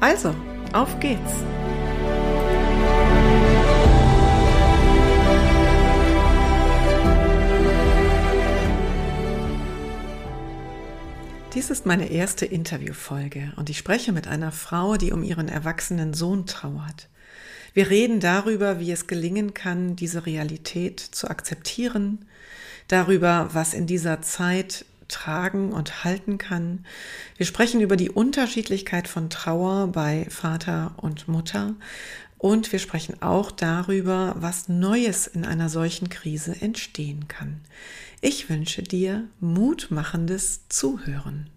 Also, auf geht's! Dies ist meine erste Interviewfolge und ich spreche mit einer Frau, die um ihren erwachsenen Sohn trauert. Wir reden darüber, wie es gelingen kann, diese Realität zu akzeptieren, darüber, was in dieser Zeit tragen und halten kann. Wir sprechen über die Unterschiedlichkeit von Trauer bei Vater und Mutter und wir sprechen auch darüber, was Neues in einer solchen Krise entstehen kann. Ich wünsche dir mutmachendes Zuhören.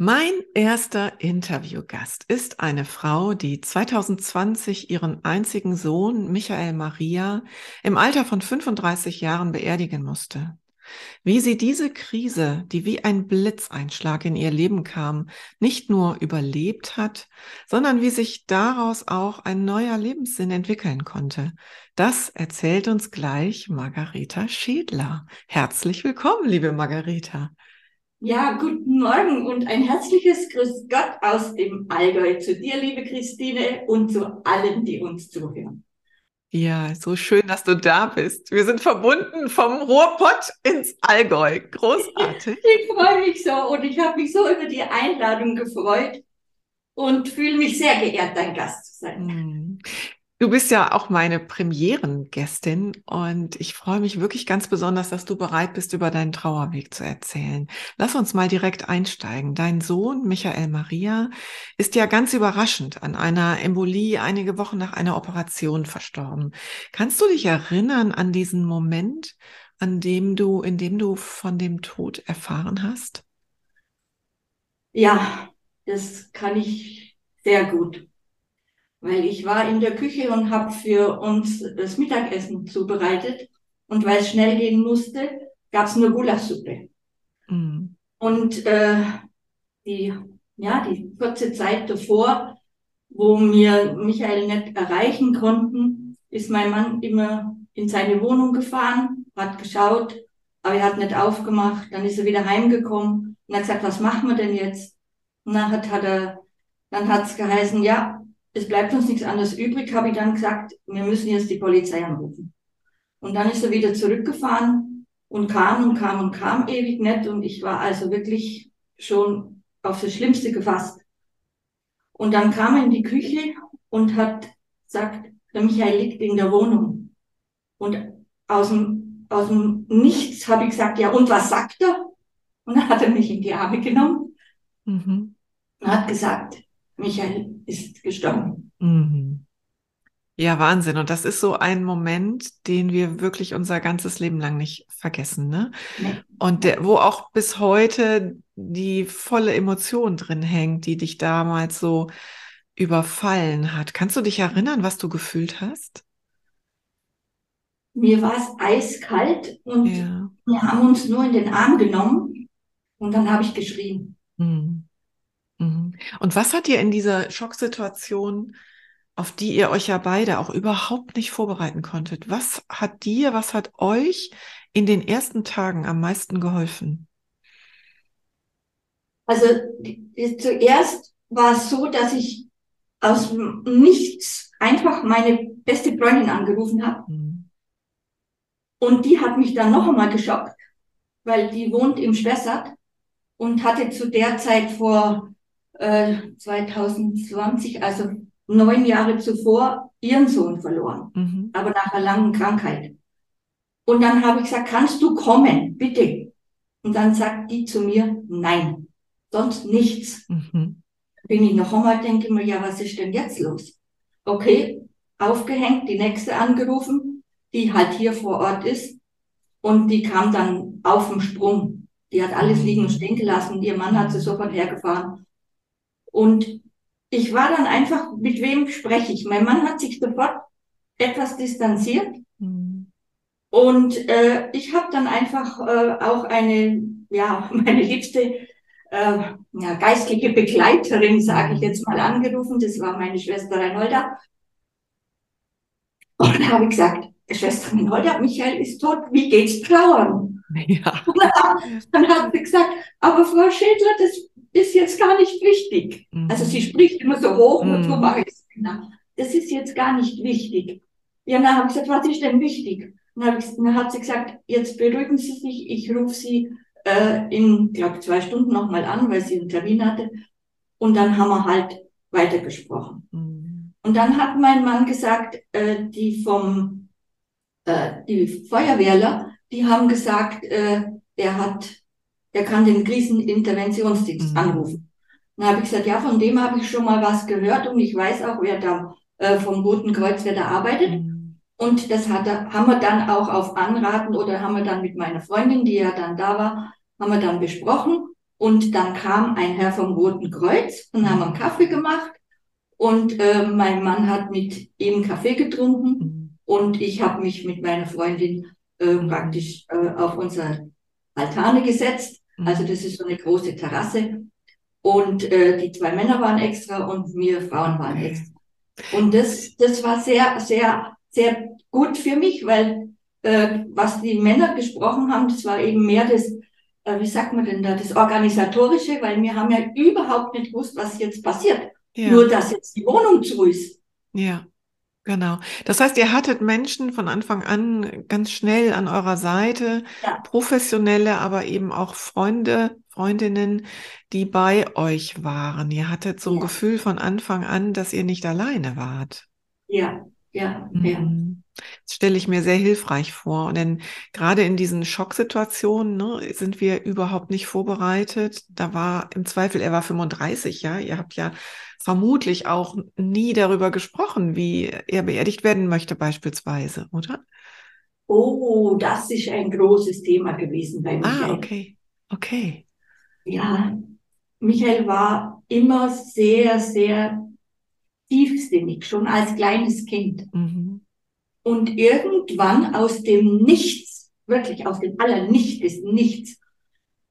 Mein erster Interviewgast ist eine Frau, die 2020 ihren einzigen Sohn Michael Maria im Alter von 35 Jahren beerdigen musste. Wie sie diese Krise, die wie ein Blitzeinschlag in ihr Leben kam, nicht nur überlebt hat, sondern wie sich daraus auch ein neuer Lebenssinn entwickeln konnte. Das erzählt uns gleich Margareta Schädler. Herzlich willkommen, liebe Margareta. Ja, guten Morgen und ein herzliches Grüß Gott aus dem Allgäu zu dir, liebe Christine, und zu allen, die uns zuhören. Ja, so schön, dass du da bist. Wir sind verbunden vom Ruhrpott ins Allgäu. Großartig. Ich, ich freue mich so und ich habe mich so über die Einladung gefreut und fühle mich sehr geehrt, dein Gast zu sein. Du bist ja auch meine Premierengästin und ich freue mich wirklich ganz besonders, dass du bereit bist, über deinen Trauerweg zu erzählen. Lass uns mal direkt einsteigen. Dein Sohn Michael Maria ist ja ganz überraschend an einer Embolie einige Wochen nach einer Operation verstorben. Kannst du dich erinnern an diesen Moment, an dem du, in dem du von dem Tod erfahren hast? Ja, das kann ich sehr gut weil ich war in der Küche und habe für uns das Mittagessen zubereitet und weil es schnell gehen musste, gab es nur Gulaschsuppe. Mhm. Und äh, die, ja, die kurze Zeit davor, wo wir Michael nicht erreichen konnten, ist mein Mann immer in seine Wohnung gefahren, hat geschaut, aber er hat nicht aufgemacht. Dann ist er wieder heimgekommen und hat gesagt, was machen wir denn jetzt? Und dann hat, hat er, dann hat's geheißen, ja, es bleibt uns nichts anderes übrig, habe ich dann gesagt, wir müssen jetzt die Polizei anrufen. Und dann ist er wieder zurückgefahren und kam und kam und kam ewig nicht und ich war also wirklich schon auf das Schlimmste gefasst. Und dann kam er in die Küche und hat gesagt, der Michael liegt in der Wohnung. Und aus dem, aus dem Nichts habe ich gesagt, ja, und was sagt er? Und dann hat er mich in die Arme genommen mhm. und hat gesagt, Michael ist gestorben. Mhm. Ja, Wahnsinn. Und das ist so ein Moment, den wir wirklich unser ganzes Leben lang nicht vergessen, ne? Nee. Und der, wo auch bis heute die volle Emotion drin hängt, die dich damals so überfallen hat. Kannst du dich erinnern, was du gefühlt hast? Mir war es eiskalt und ja. wir haben uns nur in den Arm genommen und dann habe ich geschrien. Mhm. Und was hat dir in dieser Schocksituation, auf die ihr euch ja beide auch überhaupt nicht vorbereiten konntet, was hat dir, was hat euch in den ersten Tagen am meisten geholfen? Also zuerst war es so, dass ich aus nichts einfach meine beste Freundin angerufen habe. Mhm. Und die hat mich dann noch einmal geschockt, weil die wohnt im Spessart und hatte zu der Zeit vor 2020, äh, also neun Jahre zuvor, ihren Sohn verloren, mhm. aber nach einer langen Krankheit. Und dann habe ich gesagt, kannst du kommen, bitte? Und dann sagt die zu mir, nein, sonst nichts. Mhm. Bin ich noch einmal, denke mir, ja, was ist denn jetzt los? Okay, aufgehängt, die nächste angerufen, die halt hier vor Ort ist. Und die kam dann auf dem Sprung. Die hat alles liegen und stehen gelassen. Ihr Mann hat sie sofort hergefahren und ich war dann einfach, mit wem spreche ich? Mein Mann hat sich sofort etwas distanziert. Mhm. Und äh, ich habe dann einfach äh, auch eine, ja, meine liebste äh, ja, geistliche Begleiterin, sage ich jetzt mal, angerufen. Das war meine Schwester Reinholda. Und dann habe ich gesagt, Schwester Reinholda, Michael ist tot, wie geht's trauern? Ja. Und dann hat sie gesagt, aber Frau Schädler, das ist jetzt gar nicht wichtig. Mhm. Also sie spricht immer so hoch mhm. und so mache ich es. Das ist jetzt gar nicht wichtig. Ja, dann habe ich gesagt, was ist denn wichtig? Dann, ich, dann hat sie gesagt, jetzt beruhigen Sie sich, ich rufe Sie äh, in, glaube zwei Stunden nochmal an, weil sie einen Termin hatte. Und dann haben wir halt weitergesprochen. Mhm. Und dann hat mein Mann gesagt, äh, die vom, äh, die Feuerwehrler, die haben gesagt, äh, er hat er kann den Kriseninterventionsdienst mhm. anrufen. Dann habe ich gesagt, ja, von dem habe ich schon mal was gehört und ich weiß auch, wer da äh, vom Roten Kreuz, wer da arbeitet. Mhm. Und das hat, haben wir dann auch auf Anraten oder haben wir dann mit meiner Freundin, die ja dann da war, haben wir dann besprochen. Und dann kam ein Herr vom Roten Kreuz und haben einen Kaffee gemacht. Und äh, mein Mann hat mit ihm Kaffee getrunken. Mhm. Und ich habe mich mit meiner Freundin äh, praktisch äh, auf unsere Altane gesetzt. Also das ist so eine große Terrasse. Und äh, die zwei Männer waren extra und wir Frauen waren extra. Und das, das war sehr, sehr, sehr gut für mich, weil äh, was die Männer gesprochen haben, das war eben mehr das, äh, wie sagt man denn da, das Organisatorische, weil wir haben ja überhaupt nicht gewusst, was jetzt passiert. Ja. Nur, dass jetzt die Wohnung zu ist. Ja. Genau. Das heißt, ihr hattet Menschen von Anfang an ganz schnell an eurer Seite, ja. professionelle, aber eben auch Freunde, Freundinnen, die bei euch waren. Ihr hattet so ein ja. Gefühl von Anfang an, dass ihr nicht alleine wart. Ja, ja, ja. Mhm. Das stelle ich mir sehr hilfreich vor. Denn gerade in diesen Schocksituationen ne, sind wir überhaupt nicht vorbereitet. Da war im Zweifel, er war 35, ja. Ihr habt ja vermutlich auch nie darüber gesprochen, wie er beerdigt werden möchte, beispielsweise, oder? Oh, das ist ein großes Thema gewesen bei ah, Michael. Ah, okay. Okay. Ja, Michael war immer sehr, sehr tiefsinnig, schon als kleines Kind. Mhm. Und irgendwann aus dem Nichts, wirklich aus dem Allernicht des Nichts,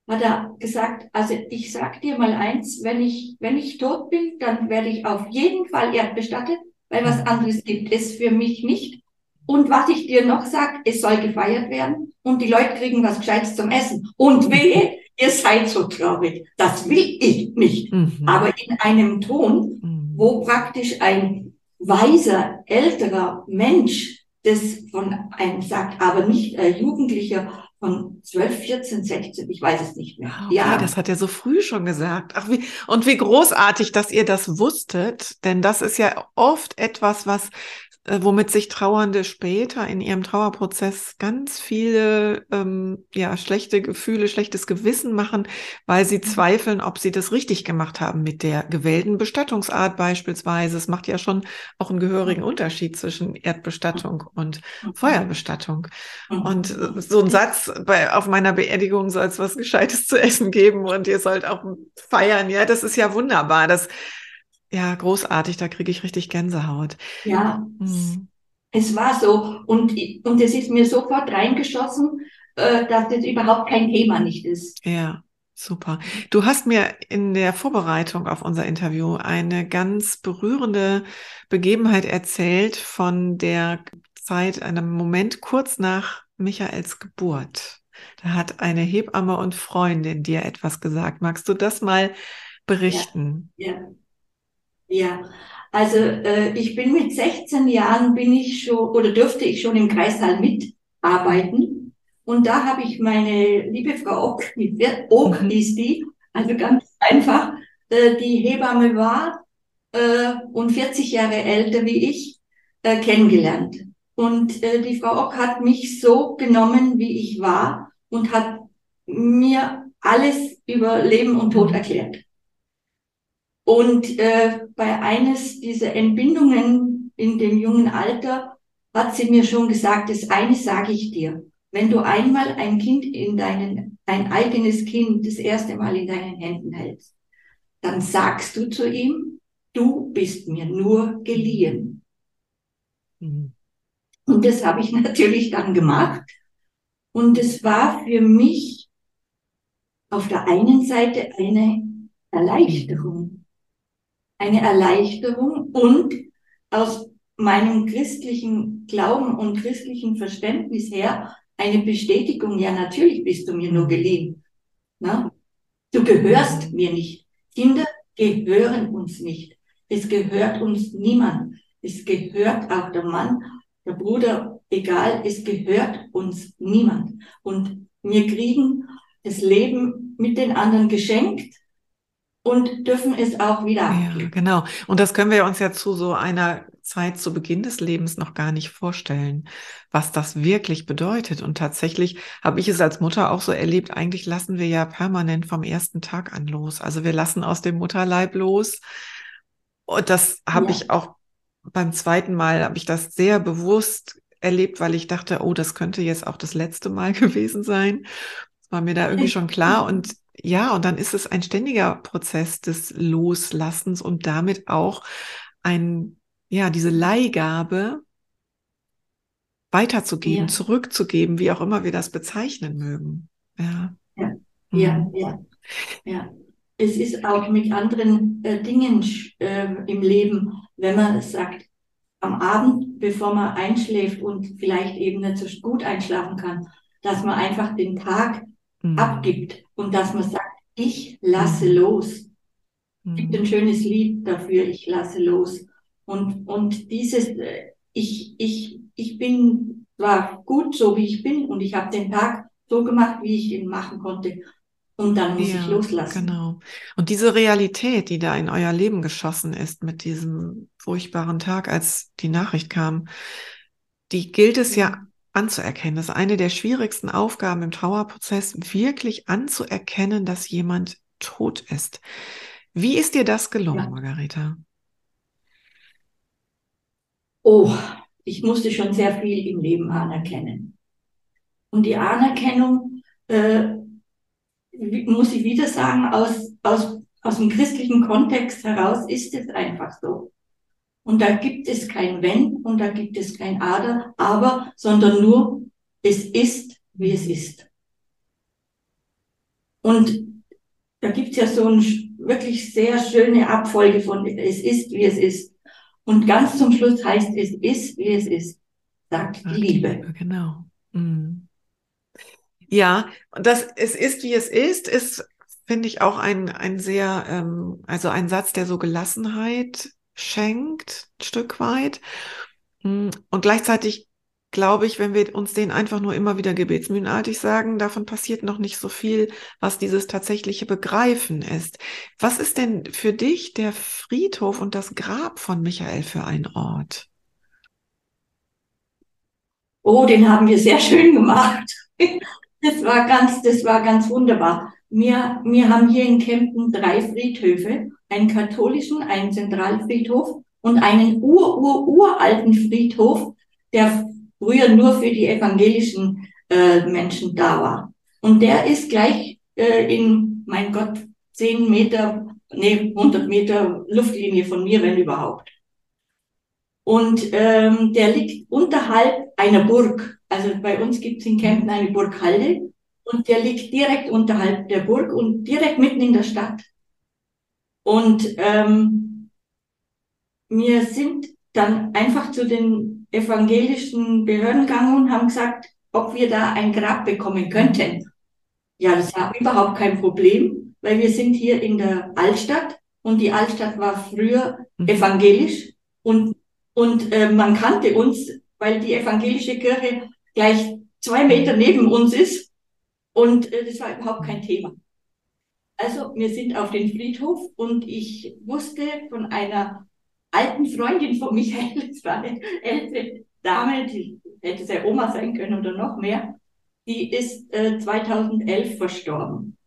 hat er gesagt, also ich sag dir mal eins, wenn ich, wenn ich tot bin, dann werde ich auf jeden Fall erdbestattet, weil was anderes gibt es für mich nicht. Und was ich dir noch sag, es soll gefeiert werden und die Leute kriegen was Gescheites zum Essen. Und wehe, ihr seid so traurig. Das will ich nicht. Mhm. Aber in einem Ton, mhm. wo praktisch ein weiser, älterer Mensch das von einem sagt, aber nicht äh, Jugendlicher von 12, 14, 16, ich weiß es nicht mehr. Ah, okay, ja, das hat er so früh schon gesagt. Ach, wie, und wie großartig, dass ihr das wusstet, denn das ist ja oft etwas, was womit sich Trauernde später in ihrem Trauerprozess ganz viele ähm, ja schlechte Gefühle, schlechtes Gewissen machen, weil sie mhm. zweifeln, ob sie das richtig gemacht haben mit der gewählten Bestattungsart beispielsweise. Es macht ja schon auch einen gehörigen mhm. Unterschied zwischen Erdbestattung und mhm. Feuerbestattung. Und äh, so ein Satz bei auf meiner Beerdigung soll es was Gescheites zu essen geben und ihr sollt auch feiern. Ja, das ist ja wunderbar. Das ja, großartig, da kriege ich richtig Gänsehaut. Ja, mhm. es war so. Und, und es ist mir sofort reingeschossen, äh, dass das überhaupt kein Thema nicht ist. Ja, super. Du hast mir in der Vorbereitung auf unser Interview eine ganz berührende Begebenheit erzählt von der Zeit, einem Moment kurz nach Michaels Geburt. Da hat eine Hebamme und Freundin dir etwas gesagt. Magst du das mal berichten? Ja. ja. Ja, also äh, ich bin mit 16 Jahren bin ich schon oder dürfte ich schon im Kreissaal mitarbeiten. Und da habe ich meine liebe Frau Ock, Ock mhm. ist die, also ganz einfach, äh, die Hebamme war äh, und 40 Jahre älter wie ich, äh, kennengelernt. Und äh, die Frau Ock hat mich so genommen, wie ich war und hat mir alles über Leben und Tod mhm. erklärt. Und äh, bei eines dieser Entbindungen in dem jungen Alter hat sie mir schon gesagt, das eine sage ich dir. Wenn du einmal ein Kind in deinen, ein eigenes Kind das erste Mal in deinen Händen hältst, dann sagst du zu ihm, du bist mir nur geliehen. Mhm. Und das habe ich natürlich dann gemacht. Und es war für mich auf der einen Seite eine Erleichterung. Eine Erleichterung und aus meinem christlichen Glauben und christlichen Verständnis her eine Bestätigung, ja natürlich bist du mir nur geliehen. Na? Du gehörst mir nicht. Kinder gehören uns nicht. Es gehört uns niemand. Es gehört auch der Mann, der Bruder, egal, es gehört uns niemand. Und wir kriegen das Leben mit den anderen geschenkt und dürfen es auch wieder. Ja, genau. Und das können wir uns ja zu so einer Zeit zu Beginn des Lebens noch gar nicht vorstellen, was das wirklich bedeutet. Und tatsächlich habe ich es als Mutter auch so erlebt, eigentlich lassen wir ja permanent vom ersten Tag an los. Also wir lassen aus dem Mutterleib los. Und das habe ja. ich auch beim zweiten Mal, habe ich das sehr bewusst erlebt, weil ich dachte, oh, das könnte jetzt auch das letzte Mal gewesen sein. Das war mir da irgendwie schon klar. Und ja, und dann ist es ein ständiger Prozess des Loslassens und damit auch ein, ja, diese Leihgabe weiterzugeben, ja. zurückzugeben, wie auch immer wir das bezeichnen mögen. Ja, ja, ja, mhm. ja. ja. Es ist auch mit anderen äh, Dingen äh, im Leben, wenn man sagt, am Abend, bevor man einschläft und vielleicht eben nicht so gut einschlafen kann, dass man einfach den Tag mhm. abgibt und dass man sagt, ich lasse mhm. los. Es gibt ein mhm. schönes Lied dafür, ich lasse los. Und, und dieses, äh, ich, ich, ich bin zwar gut so, wie ich bin und ich habe den Tag so gemacht, wie ich ihn machen konnte. Und dann muss ja, ich loslassen. Genau. Und diese Realität, die da in euer Leben geschossen ist mit diesem furchtbaren Tag, als die Nachricht kam, die gilt es ja anzuerkennen. Das ist eine der schwierigsten Aufgaben im Trauerprozess, wirklich anzuerkennen, dass jemand tot ist. Wie ist dir das gelungen, ja. Margareta? Oh, ich musste schon sehr viel im Leben anerkennen. Und die Anerkennung, äh, muss ich wieder sagen, aus, aus, aus dem christlichen Kontext heraus ist es einfach so. Und da gibt es kein Wenn und da gibt es kein Ader, aber, sondern nur, es ist, wie es ist. Und da gibt es ja so eine wirklich sehr schöne Abfolge von, es ist, wie es ist. Und ganz zum Schluss heißt, es ist, wie es ist, sagt die Liebe. Genau. Mhm. Ja, und das, es ist, wie es ist, ist, finde ich, auch ein, ein sehr, ähm, also ein Satz, der so Gelassenheit schenkt, ein Stück weit. Hm, und gleichzeitig glaube ich, wenn wir uns den einfach nur immer wieder gebetsmühlenartig sagen, davon passiert noch nicht so viel, was dieses tatsächliche Begreifen ist. Was ist denn für dich der Friedhof und das Grab von Michael für ein Ort? Oh, den haben wir sehr schön gemacht. Das war ganz, das war ganz wunderbar. Wir, wir haben hier in Kempten drei Friedhöfe, einen katholischen, einen Zentralfriedhof und einen ur, ur, uralten Friedhof, der früher nur für die evangelischen äh, Menschen da war. Und der ist gleich äh, in, mein Gott, zehn Meter, nee, 100 Meter Luftlinie von mir, wenn überhaupt. Und ähm, der liegt unterhalb einer Burg. Also bei uns gibt es in Kempten eine Burghalde und der liegt direkt unterhalb der Burg und direkt mitten in der Stadt. Und ähm, wir sind dann einfach zu den evangelischen Behörden gegangen und haben gesagt, ob wir da ein Grab bekommen könnten. Ja, das war überhaupt kein Problem, weil wir sind hier in der Altstadt und die Altstadt war früher mhm. evangelisch und, und äh, man kannte uns, weil die evangelische Kirche gleich zwei Meter neben uns ist und äh, das war überhaupt kein Thema. Also wir sind auf den Friedhof und ich wusste von einer alten Freundin von Michael, es war eine ältere Dame, die hätte sehr Oma sein können oder noch mehr, die ist äh, 2011 verstorben.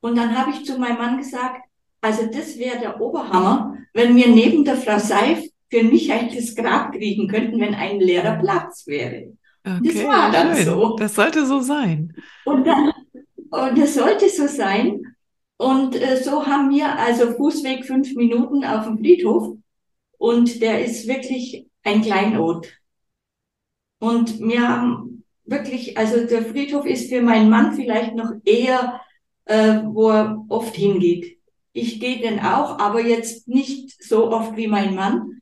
Und dann habe ich zu meinem Mann gesagt, also das wäre der Oberhammer, wenn wir neben der Frau Seif für Michael das Grab kriegen könnten, wenn ein leerer Platz wäre. Okay, das war dann schön. so. Das sollte so sein. Und dann, und das sollte so sein. Und äh, so haben wir also Fußweg fünf Minuten auf dem Friedhof. Und der ist wirklich ein Kleinod. Und wir haben wirklich, also der Friedhof ist für meinen Mann vielleicht noch eher, äh, wo er oft hingeht. Ich gehe denn auch, aber jetzt nicht so oft wie mein Mann.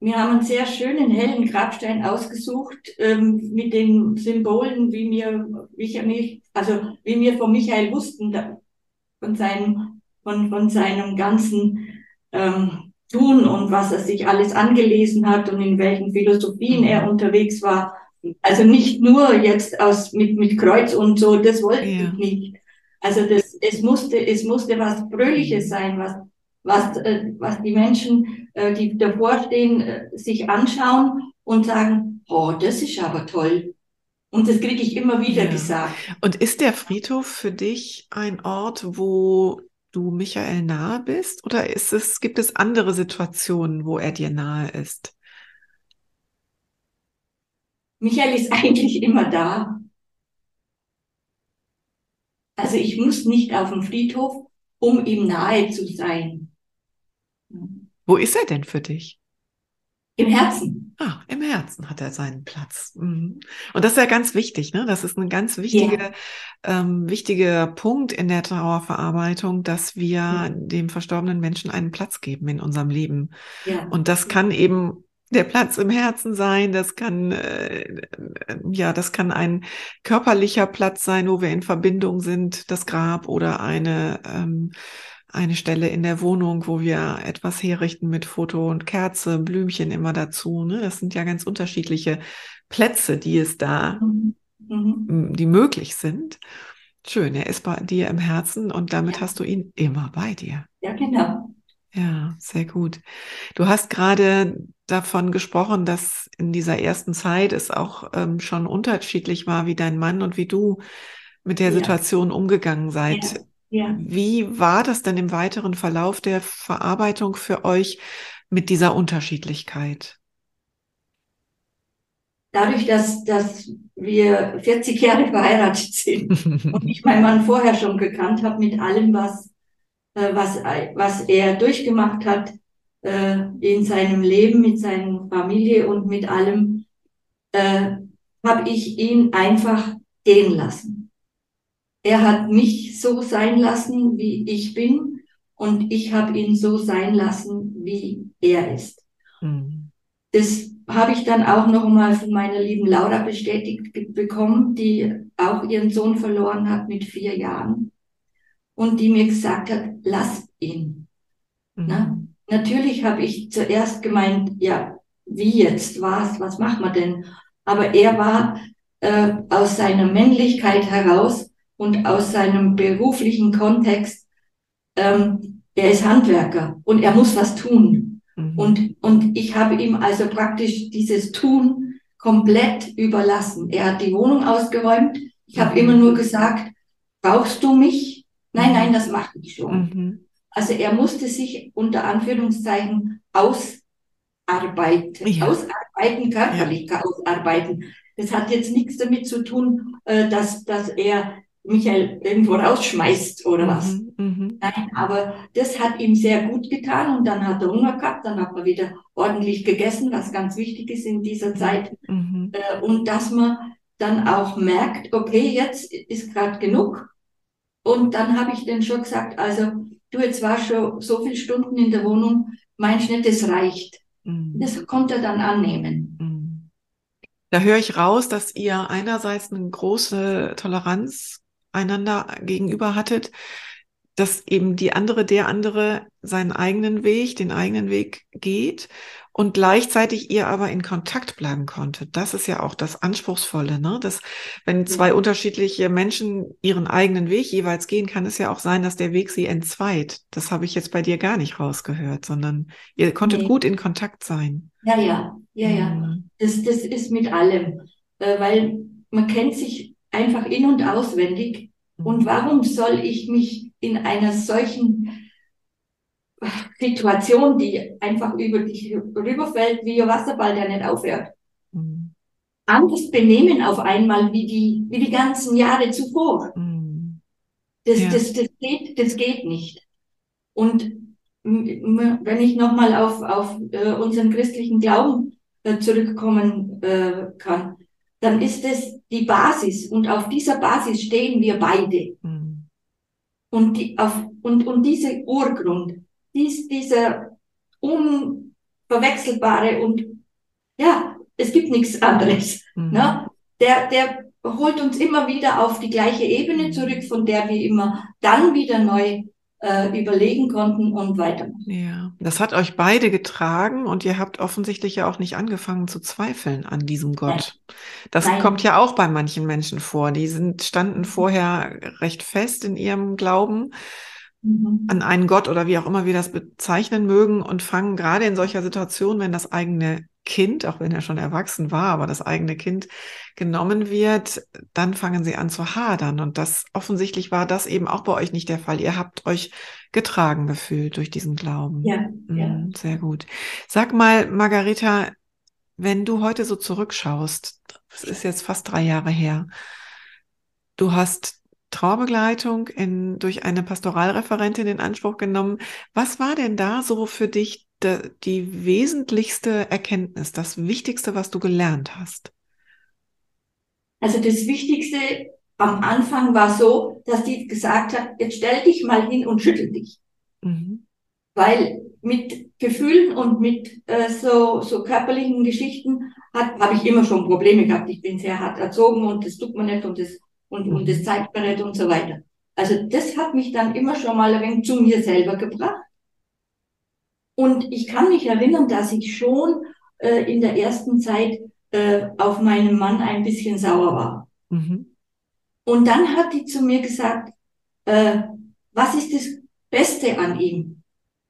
Wir haben einen sehr schönen hellen Grabstein ausgesucht ähm, mit den Symbolen, wie mir, wie ich mich, also wie wir von Michael wussten, da, von seinem, von, von seinem ganzen ähm, Tun und was er sich alles angelesen hat und in welchen Philosophien er mhm. unterwegs war. Also nicht nur jetzt aus mit mit Kreuz und so, das wollte ja. ich nicht. Also das, es musste, es musste was Fröhliches sein, was was äh, was die Menschen, äh, die davor stehen, äh, sich anschauen und sagen, oh, das ist aber toll. Und das kriege ich immer wieder ja. gesagt. Und ist der Friedhof für dich ein Ort, wo du Michael nahe bist? Oder ist es, gibt es andere Situationen, wo er dir nahe ist? Michael ist eigentlich immer da. Also ich muss nicht auf dem Friedhof, um ihm nahe zu sein. Wo ist er denn für dich? Im Herzen. Ah, im Herzen hat er seinen Platz. Mhm. Und das ist ja ganz wichtig, ne? Das ist ein ganz wichtige, ja. ähm, wichtiger Punkt in der Trauerverarbeitung, dass wir ja. dem verstorbenen Menschen einen Platz geben in unserem Leben. Ja. Und das kann eben der Platz im Herzen sein, das kann äh, ja, das kann ein körperlicher Platz sein, wo wir in Verbindung sind, das Grab oder eine ähm, eine Stelle in der Wohnung, wo wir etwas herrichten mit Foto und Kerze, Blümchen immer dazu. Ne? Das sind ja ganz unterschiedliche Plätze, die es da, mhm. mhm. die möglich sind. Schön, er ist bei dir im Herzen und damit ja. hast du ihn immer bei dir. Ja, genau. Ja, sehr gut. Du hast gerade davon gesprochen, dass in dieser ersten Zeit es auch ähm, schon unterschiedlich war, wie dein Mann und wie du mit der ja. Situation umgegangen seid. Ja. Ja. Wie war das denn im weiteren Verlauf der Verarbeitung für euch mit dieser Unterschiedlichkeit? Dadurch, dass, dass wir 40 Jahre verheiratet sind und ich meinen Mann vorher schon gekannt habe mit allem, was, äh, was, was er durchgemacht hat äh, in seinem Leben, mit seiner Familie und mit allem, äh, habe ich ihn einfach gehen lassen. Er hat mich so sein lassen, wie ich bin, und ich habe ihn so sein lassen, wie er ist. Mhm. Das habe ich dann auch noch mal von meiner lieben Laura bestätigt bekommen, die auch ihren Sohn verloren hat mit vier Jahren und die mir gesagt hat, lass ihn. Mhm. Na? Natürlich habe ich zuerst gemeint, ja, wie jetzt, was, was macht man denn? Aber er war äh, aus seiner Männlichkeit heraus und aus seinem beruflichen Kontext, ähm, er ist Handwerker und er muss was tun. Mhm. Und, und ich habe ihm also praktisch dieses Tun komplett überlassen. Er hat die Wohnung ausgeräumt. Ich habe mhm. immer nur gesagt, brauchst du mich? Nein, nein, das mache ich schon. Mhm. Also er musste sich unter Anführungszeichen ausarbeiten, ja. ausarbeiten, körperlich ja. ausarbeiten. Das hat jetzt nichts damit zu tun, äh, dass, dass er Michael irgendwo rausschmeißt oder mhm, was. Mhm, Nein, aber das hat ihm sehr gut getan und dann hat er Hunger gehabt, dann hat man wieder ordentlich gegessen, was ganz wichtig ist in dieser Zeit. Mhm. Äh, und dass man dann auch merkt, okay, jetzt ist gerade genug. Und dann habe ich dann schon gesagt, also du, jetzt war schon so viele Stunden in der Wohnung, meinst nicht, das reicht. Mhm. Das konnte er dann annehmen. Mhm. Da höre ich raus, dass ihr einerseits eine große Toleranz einander gegenüber hattet, dass eben die andere, der andere seinen eigenen Weg, den eigenen Weg geht und gleichzeitig ihr aber in Kontakt bleiben konnte. Das ist ja auch das Anspruchsvolle, ne? Dass wenn zwei unterschiedliche Menschen ihren eigenen Weg jeweils gehen, kann es ja auch sein, dass der Weg sie entzweit. Das habe ich jetzt bei dir gar nicht rausgehört, sondern ihr konntet nee. gut in Kontakt sein. Ja, ja, ja, ja. Mhm. Das, das ist mit allem, äh, weil man kennt sich einfach in- und auswendig. Und mhm. warum soll ich mich in einer solchen Situation, die einfach über dich rüberfällt, wie ein Wasserball, der nicht aufhört, mhm. anders benehmen auf einmal wie die, wie die ganzen Jahre zuvor? Mhm. Das, ja. das, das, geht, das geht nicht. Und wenn ich nochmal auf, auf äh, unseren christlichen Glauben äh, zurückkommen äh, kann, dann ist es die Basis und auf dieser Basis stehen wir beide. Mhm. Und, die, auf, und, und diese Urgrund, dies, dieser unverwechselbare und ja, es gibt nichts anderes. Mhm. Ne? Der, der holt uns immer wieder auf die gleiche Ebene zurück, von der wir immer dann wieder neu äh, überlegen konnten und weitermachen. Ja, das hat euch beide getragen und ihr habt offensichtlich ja auch nicht angefangen zu zweifeln an diesem Gott. Nein. Das Nein. kommt ja auch bei manchen Menschen vor. Die sind, standen vorher recht fest in ihrem Glauben mhm. an einen Gott oder wie auch immer wir das bezeichnen mögen und fangen gerade in solcher Situation, wenn das eigene Kind, auch wenn er schon erwachsen war, aber das eigene Kind genommen wird, dann fangen sie an zu hadern. Und das offensichtlich war das eben auch bei euch nicht der Fall. Ihr habt euch getragen gefühlt durch diesen Glauben. Ja, mhm, ja. Sehr gut. Sag mal, Margareta, wenn du heute so zurückschaust, das ist jetzt fast drei Jahre her, du hast Trauerbegleitung in, durch eine Pastoralreferentin in Anspruch genommen. Was war denn da so für dich die wesentlichste Erkenntnis, das Wichtigste, was du gelernt hast? Also das Wichtigste am Anfang war so, dass die gesagt hat, jetzt stell dich mal hin und schüttel dich. Mhm. Weil mit Gefühlen und mit äh, so, so körperlichen Geschichten habe ich immer schon Probleme gehabt. Ich bin sehr hart erzogen und das tut man nicht und das, und, mhm. und das zeigt man nicht und so weiter. Also das hat mich dann immer schon mal ein wenig zu mir selber gebracht. Und ich kann mich erinnern, dass ich schon äh, in der ersten Zeit äh, auf meinen Mann ein bisschen sauer war. Mhm. Und dann hat die zu mir gesagt, äh, was ist das Beste an ihm?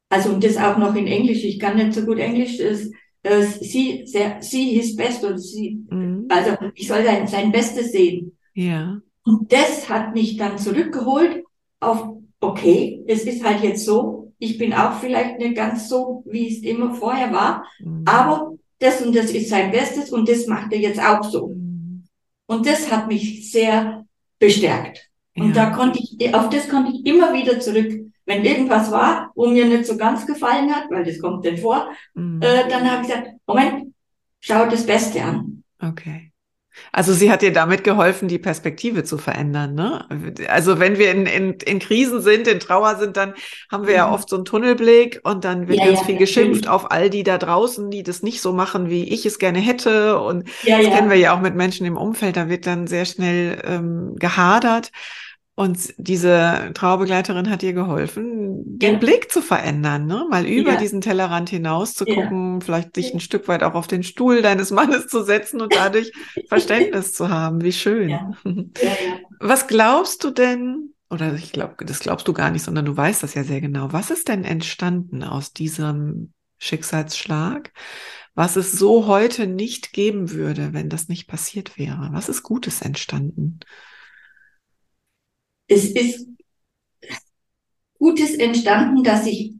Also und das auch noch in Englisch. Ich kann nicht so gut Englisch. Es, äh, sie, sehr, sie his best oder sie. Mhm. Also ich soll sein, sein Bestes sehen. Ja. Und das hat mich dann zurückgeholt auf, okay, es ist halt jetzt so, ich bin auch vielleicht nicht ganz so, wie es immer vorher war, mhm. aber das und das ist sein Bestes und das macht er jetzt auch so. Mhm. Und das hat mich sehr bestärkt. Und ja. da konnte ich, auf das konnte ich immer wieder zurück. Wenn irgendwas war, wo mir nicht so ganz gefallen hat, weil das kommt denn vor, mhm. äh, dann habe ich gesagt, Moment, schau das Beste an. Okay. Also sie hat dir damit geholfen, die Perspektive zu verändern. Ne? Also wenn wir in, in, in Krisen sind, in Trauer sind, dann haben wir ja, ja mhm. oft so einen Tunnelblick und dann wird ja, ganz ja, viel geschimpft auf all die da draußen, die das nicht so machen, wie ich es gerne hätte. Und das kennen wir ja auch mit Menschen im Umfeld, da wird dann sehr schnell ähm, gehadert. Und diese Trauerbegleiterin hat dir geholfen, den ja. Blick zu verändern, ne? mal über ja. diesen Tellerrand hinaus zu gucken, ja. vielleicht dich ein Stück weit auch auf den Stuhl deines Mannes zu setzen und dadurch Verständnis zu haben. Wie schön. Was glaubst du denn, oder ich glaube, das glaubst du gar nicht, sondern du weißt das ja sehr genau. Was ist denn entstanden aus diesem Schicksalsschlag, was es so heute nicht geben würde, wenn das nicht passiert wäre? Was ist Gutes entstanden? Es ist Gutes entstanden, dass ich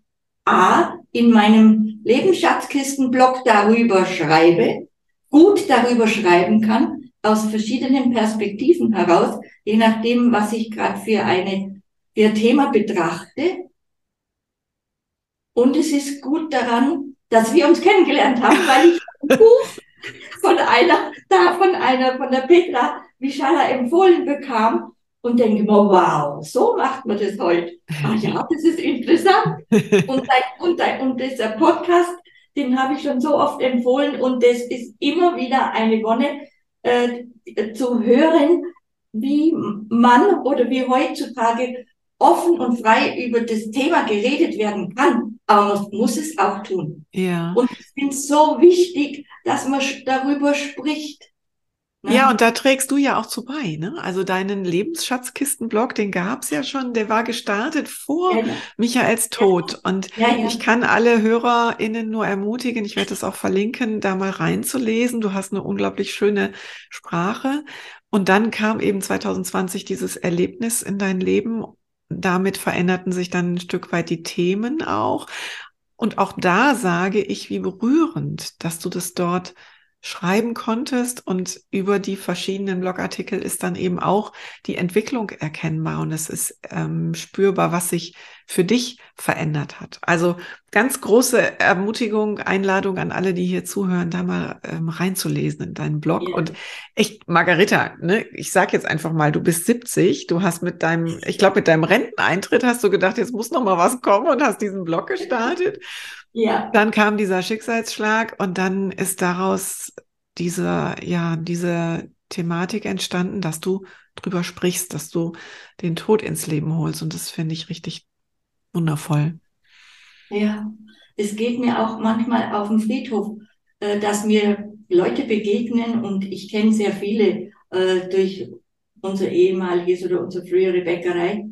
A in meinem Lebensschatzkistenblock darüber schreibe, gut darüber schreiben kann, aus verschiedenen Perspektiven heraus, je nachdem, was ich gerade für eine für ein Thema betrachte. Und es ist gut daran, dass wir uns kennengelernt haben, weil ich ein Buch von einer, da von einer, von der Petra Mischala empfohlen bekam und denke mir, wow, so macht man das heute. Ah ja, das ist interessant. Und, und, und dieser Podcast, den habe ich schon so oft empfohlen und das ist immer wieder eine Wonne äh, zu hören, wie man oder wie heutzutage offen und frei über das Thema geredet werden kann, aber man muss es auch tun. Ja. Und ich finde es so wichtig, dass man darüber spricht. Ne? Ja, und da trägst du ja auch zu bei. Ne? Also deinen Lebensschatzkistenblog, den gab's ja schon, der war gestartet vor ja, ja. Michaels Tod. Und ja, ich kann alle HörerInnen nur ermutigen, ich werde das auch verlinken, da mal reinzulesen. Du hast eine unglaublich schöne Sprache. Und dann kam eben 2020 dieses Erlebnis in dein Leben. Damit veränderten sich dann ein Stück weit die Themen auch. Und auch da sage ich, wie berührend, dass du das dort schreiben konntest und über die verschiedenen Blogartikel ist dann eben auch die Entwicklung erkennbar und es ist ähm, spürbar, was sich für dich verändert hat. Also ganz große Ermutigung, Einladung an alle, die hier zuhören, da mal ähm, reinzulesen in deinen Blog. Ja. Und echt, Margareta, ne, ich sag jetzt einfach mal, du bist 70, du hast mit deinem, ich glaube, mit deinem Renteneintritt hast du gedacht, jetzt muss noch mal was kommen und hast diesen Blog gestartet. Ja. Dann kam dieser Schicksalsschlag und dann ist daraus diese, ja, diese Thematik entstanden, dass du drüber sprichst, dass du den Tod ins Leben holst. Und das finde ich richtig wundervoll. Ja, es geht mir auch manchmal auf dem Friedhof, äh, dass mir Leute begegnen und ich kenne sehr viele äh, durch unser ehemaliges oder unsere frühere Bäckerei.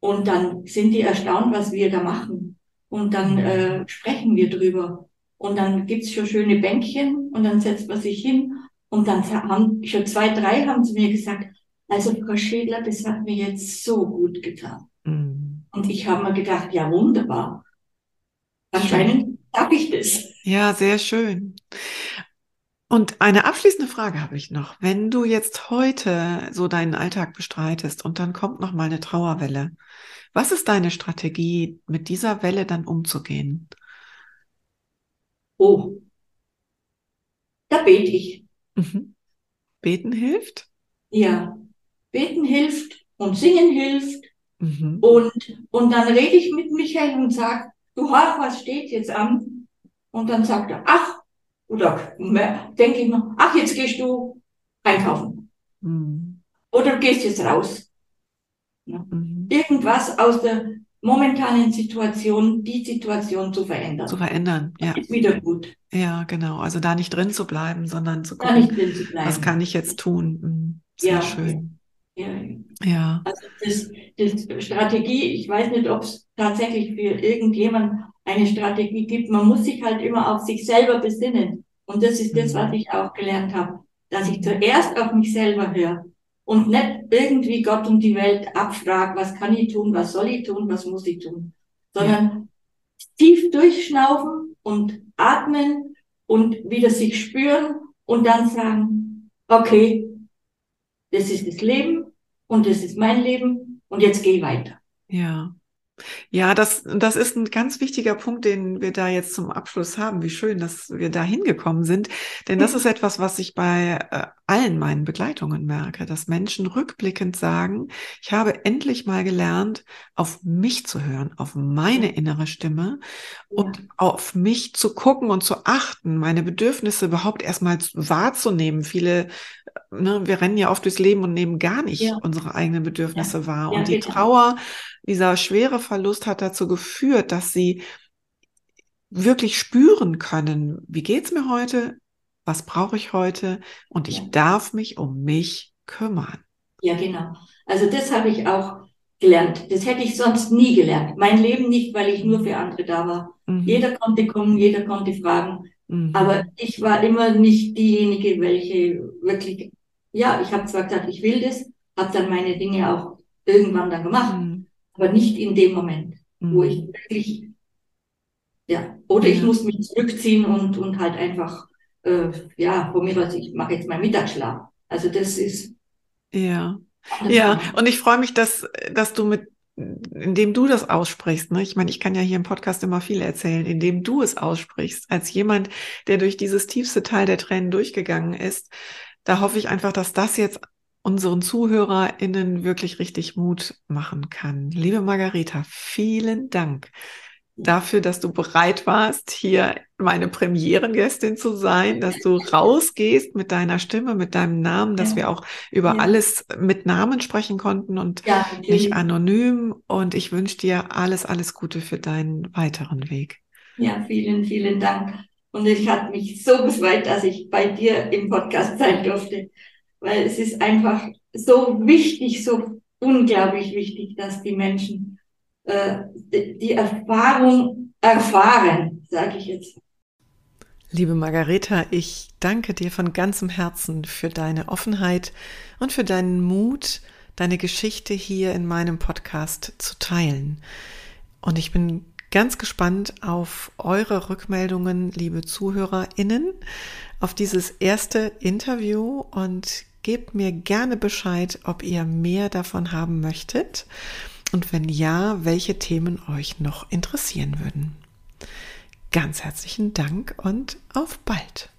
Und dann sind die erstaunt, was wir da machen. Und dann äh, sprechen wir drüber. Und dann gibt's schon schöne Bänkchen und dann setzt man sich hin. Und dann haben schon zwei, drei haben zu mir gesagt, also Frau Schädler, das hat mir jetzt so gut getan. Und ich habe mir gedacht, ja wunderbar. Anscheinend darf ich das. Ja, sehr schön. Und eine abschließende Frage habe ich noch. Wenn du jetzt heute so deinen Alltag bestreitest und dann kommt noch mal eine Trauerwelle, was ist deine Strategie, mit dieser Welle dann umzugehen? Oh, da bete ich. Mhm. Beten hilft? Ja, beten hilft und singen hilft. Mhm. Und, und dann rede ich mit Michael und sage, du ach, was steht jetzt an? Und dann sagt er, ach, oder denke ich noch, ach, jetzt gehst du einkaufen. Mhm. Oder du gehst jetzt raus. Ja. Mhm. Irgendwas aus der momentanen Situation, die Situation zu verändern. Zu verändern, ja. Ist wieder gut. Ja, genau. Also da nicht drin zu bleiben, sondern zu gucken, was kann ich jetzt tun. Mhm. Sehr ja. schön. Ja. Also das, das Strategie, ich weiß nicht, ob es tatsächlich für irgendjemand eine Strategie gibt. Man muss sich halt immer auf sich selber besinnen. Und das ist das, was mhm. ich auch gelernt habe, dass ich zuerst auf mich selber höre und nicht irgendwie Gott und die Welt abfrage, was kann ich tun, was soll ich tun, was muss ich tun, sondern ja. tief durchschnaufen und atmen und wieder sich spüren und dann sagen, okay, das ist das Leben und das ist mein Leben und jetzt ich weiter. Ja. Ja, das, das ist ein ganz wichtiger Punkt, den wir da jetzt zum Abschluss haben. Wie schön, dass wir da hingekommen sind. Denn das ist etwas, was ich bei äh, allen meinen Begleitungen merke, dass Menschen rückblickend sagen, ich habe endlich mal gelernt, auf mich zu hören, auf meine innere Stimme und ja. auf mich zu gucken und zu achten, meine Bedürfnisse überhaupt erstmal wahrzunehmen. Viele, ne, wir rennen ja oft durchs Leben und nehmen gar nicht ja. unsere eigenen Bedürfnisse ja. wahr. und die genau. Trauer, dieser schwere Verlust hat dazu geführt, dass sie wirklich spüren können, wie geht's mir heute, was brauche ich heute und ich ja. darf mich um mich kümmern. Ja, genau. Also das habe ich auch gelernt. Das hätte ich sonst nie gelernt. Mein Leben nicht, weil ich nur für andere da war. Mhm. Jeder konnte kommen, jeder konnte fragen. Mhm. Aber ich war immer nicht diejenige, welche wirklich, ja, ich habe zwar gesagt, ich will das, habe dann meine Dinge auch irgendwann dann gemacht. Mhm aber nicht in dem Moment, mhm. wo ich wirklich, ja, oder ja. ich muss mich zurückziehen und, und halt einfach, äh, ja, von mir aus, ich mache jetzt meinen Mittagsschlaf. Also das ist. Ja. Ja, und ich freue mich, dass, dass du mit indem du das aussprichst, ne? ich meine, ich kann ja hier im Podcast immer viel erzählen, indem du es aussprichst, als jemand, der durch dieses tiefste Teil der Tränen durchgegangen ist, da hoffe ich einfach, dass das jetzt unseren ZuhörerInnen wirklich richtig Mut machen kann. Liebe Margareta, vielen Dank dafür, dass du bereit warst, hier meine Premierengästin zu sein, dass du rausgehst mit deiner Stimme, mit deinem Namen, dass ja. wir auch über ja. alles mit Namen sprechen konnten und ja, nicht anonym. Und ich wünsche dir alles, alles Gute für deinen weiteren Weg. Ja, vielen, vielen Dank. Und ich hat mich so gefreut, dass ich bei dir im Podcast sein durfte weil es ist einfach so wichtig, so unglaublich wichtig, dass die Menschen äh, die Erfahrung erfahren, sage ich jetzt. Liebe Margareta, ich danke dir von ganzem Herzen für deine Offenheit und für deinen Mut, deine Geschichte hier in meinem Podcast zu teilen. Und ich bin ganz gespannt auf eure Rückmeldungen, liebe ZuhörerInnen, auf dieses erste Interview und gebt mir gerne Bescheid, ob ihr mehr davon haben möchtet und wenn ja, welche Themen euch noch interessieren würden. Ganz herzlichen Dank und auf bald.